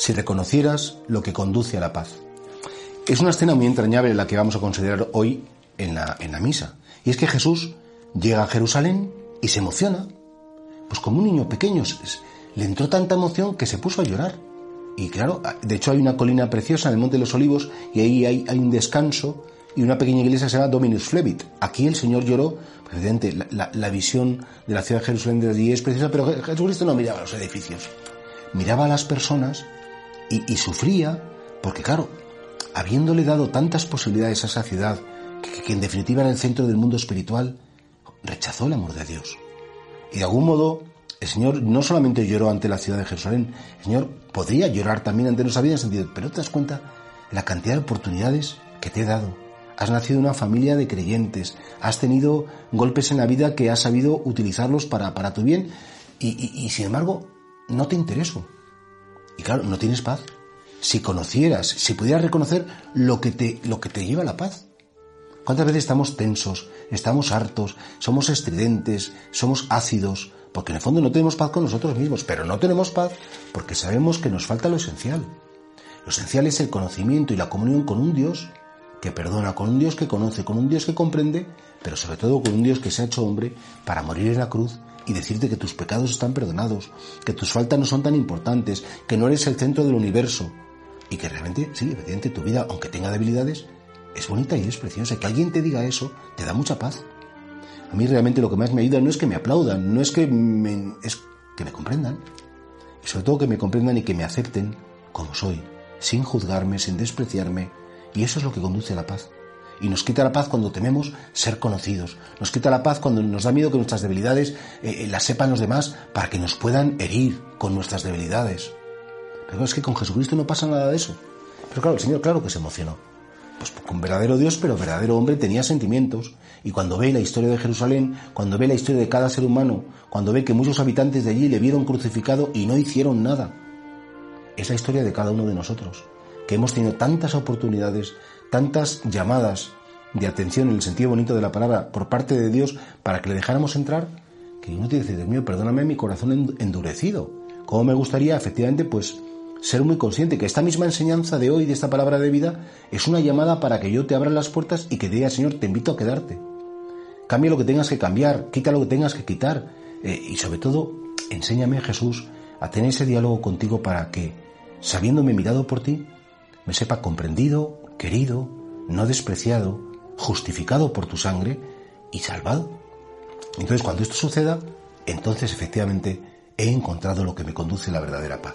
Si reconocieras lo que conduce a la paz. Es una escena muy entrañable la que vamos a considerar hoy en la, en la misa. Y es que Jesús llega a Jerusalén y se emociona. Pues como un niño pequeño, le entró tanta emoción que se puso a llorar. Y claro, de hecho hay una colina preciosa en el Monte de los Olivos y ahí hay, un descanso y una pequeña iglesia se llama Dominus Flevit. Aquí el Señor lloró, evidente, la, la, la, visión de la ciudad de Jerusalén de allí es preciosa, pero Jesucristo no miraba los edificios, miraba a las personas y, sufría, porque claro, habiéndole dado tantas posibilidades a esa ciudad, que, en definitiva era el centro del mundo espiritual, rechazó el amor de Dios. Y de algún modo, el Señor no solamente lloró ante la ciudad de Jerusalén, el Señor podría llorar también ante nuestra vida en sentido, pero te das cuenta la cantidad de oportunidades que te he dado. Has nacido en una familia de creyentes, has tenido golpes en la vida que has sabido utilizarlos para, para tu bien y, y, y sin embargo no te intereso. Y claro, no tienes paz. Si conocieras, si pudieras reconocer lo que te, lo que te lleva a la paz. ¿Cuántas veces estamos tensos, estamos hartos, somos estridentes, somos ácidos? Porque en el fondo no tenemos paz con nosotros mismos, pero no tenemos paz porque sabemos que nos falta lo esencial. Lo esencial es el conocimiento y la comunión con un Dios que perdona, con un Dios que conoce, con un Dios que comprende, pero sobre todo con un Dios que se ha hecho hombre para morir en la cruz y decirte que tus pecados están perdonados, que tus faltas no son tan importantes, que no eres el centro del universo y que realmente, sí, efectivamente tu vida, aunque tenga debilidades, es bonita y es preciosa. Que alguien te diga eso te da mucha paz. A mí realmente lo que más me ayuda no es que me aplaudan, no es que me, es que me comprendan. Y sobre todo que me comprendan y que me acepten como soy, sin juzgarme, sin despreciarme. Y eso es lo que conduce a la paz. Y nos quita la paz cuando tememos ser conocidos. Nos quita la paz cuando nos da miedo que nuestras debilidades eh, las sepan los demás para que nos puedan herir con nuestras debilidades. Pero es que con Jesucristo no pasa nada de eso. Pero claro, el Señor claro que se emocionó pues con verdadero Dios, pero verdadero hombre, tenía sentimientos. Y cuando ve la historia de Jerusalén, cuando ve la historia de cada ser humano, cuando ve que muchos habitantes de allí le vieron crucificado y no hicieron nada, es la historia de cada uno de nosotros, que hemos tenido tantas oportunidades, tantas llamadas de atención en el sentido bonito de la palabra por parte de Dios para que le dejáramos entrar, que uno te dice, Dios mío, perdóname mi corazón endurecido. ¿Cómo me gustaría, efectivamente, pues ser muy consciente que esta misma enseñanza de hoy, de esta palabra de vida, es una llamada para que yo te abra las puertas y que te diga, Señor, te invito a quedarte. Cambia lo que tengas que cambiar, quita lo que tengas que quitar. Eh, y sobre todo, enséñame, Jesús, a tener ese diálogo contigo para que, sabiéndome mirado por ti, me sepa comprendido, querido, no despreciado, justificado por tu sangre y salvado. Entonces, cuando esto suceda, entonces efectivamente he encontrado lo que me conduce a la verdadera paz.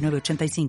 85